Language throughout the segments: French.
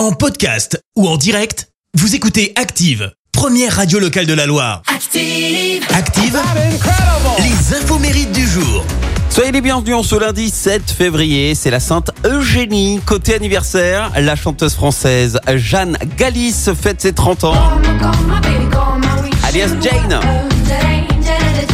En podcast ou en direct, vous écoutez Active, première radio locale de la Loire. Active. Active, les infos mérites du jour. Soyez les bienvenus en ce lundi 7 février, c'est la Sainte Eugénie. Côté anniversaire, la chanteuse française Jeanne Gallis fête ses 30 ans, alias Jane.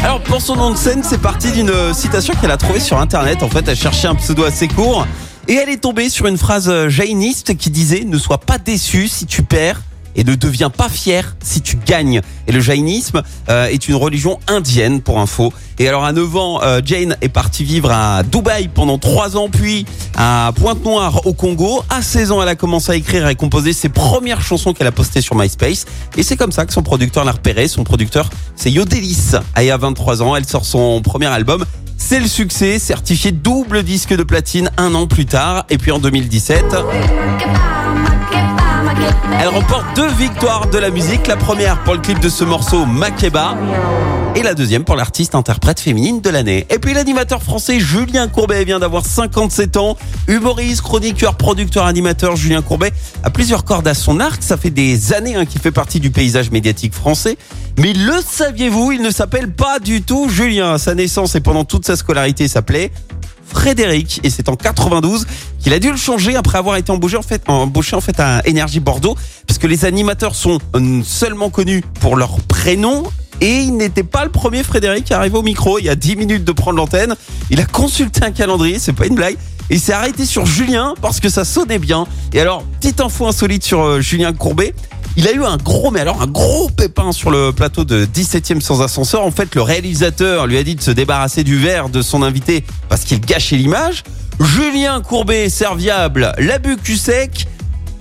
Alors pour son nom de scène, c'est parti d'une citation qu'elle a trouvée sur internet. En fait, elle cherchait un pseudo assez court et elle est tombée sur une phrase jainiste qui disait "Ne sois pas déçu si tu perds." et ne deviens pas fier si tu gagnes. Et le jainisme euh, est une religion indienne pour info. Et alors à 9 ans, euh, Jane est partie vivre à Dubaï pendant 3 ans, puis à Pointe-Noire au Congo. À 16 ans, elle a commencé à écrire et composer ses premières chansons qu'elle a postées sur MySpace. Et c'est comme ça que son producteur l'a repéré. Son producteur, c'est Yodelis. Et à 23 ans, elle sort son premier album. C'est le succès, certifié double disque de platine un an plus tard. Et puis en 2017... Deux victoires de la musique. La première pour le clip de ce morceau Makeba. Et la deuxième pour l'artiste interprète féminine de l'année. Et puis l'animateur français Julien Courbet vient d'avoir 57 ans. Humoriste, chroniqueur, producteur, animateur, Julien Courbet a plusieurs cordes à son arc. Ça fait des années hein, qu'il fait partie du paysage médiatique français. Mais le saviez-vous, il ne s'appelle pas du tout Julien. Sa naissance et pendant toute sa scolarité, s'appelait Frédéric et c'est en 92 qu'il a dû le changer après avoir été embauché en fait, fait à Énergie Bordeaux puisque les animateurs sont seulement connus pour leur prénom et il n'était pas le premier Frédéric qui arrivé au micro il y a 10 minutes de prendre l'antenne. Il a consulté un calendrier, c'est pas une blague. Et il s'est arrêté sur Julien parce que ça sonnait bien. Et alors, petite info insolite sur euh, Julien Courbet. Il a eu un gros, mais alors un gros pépin sur le plateau de 17e sans ascenseur. En fait, le réalisateur lui a dit de se débarrasser du verre de son invité parce qu'il gâchait l'image. Julien Courbet, serviable, l'a bu cul sec,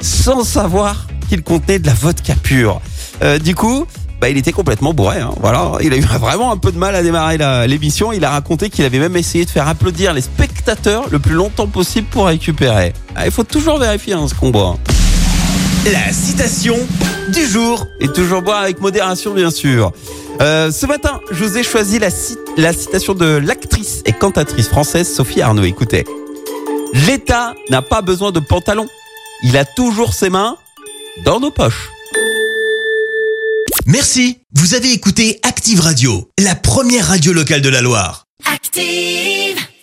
sans savoir qu'il contenait de la vodka pure. Euh, du coup, bah, il était complètement bourré. Hein. Voilà, il a eu vraiment un peu de mal à démarrer l'émission. Il a raconté qu'il avait même essayé de faire applaudir les spectateurs le plus longtemps possible pour récupérer. Ah, il faut toujours vérifier hein, ce qu'on boit. La citation du jour. Et toujours boire avec modération, bien sûr. Euh, ce matin, je vous ai choisi la, la citation de l'actrice et cantatrice française Sophie Arnaud. Écoutez. L'État n'a pas besoin de pantalon. Il a toujours ses mains dans nos poches. Merci. Vous avez écouté Active Radio, la première radio locale de la Loire. Active.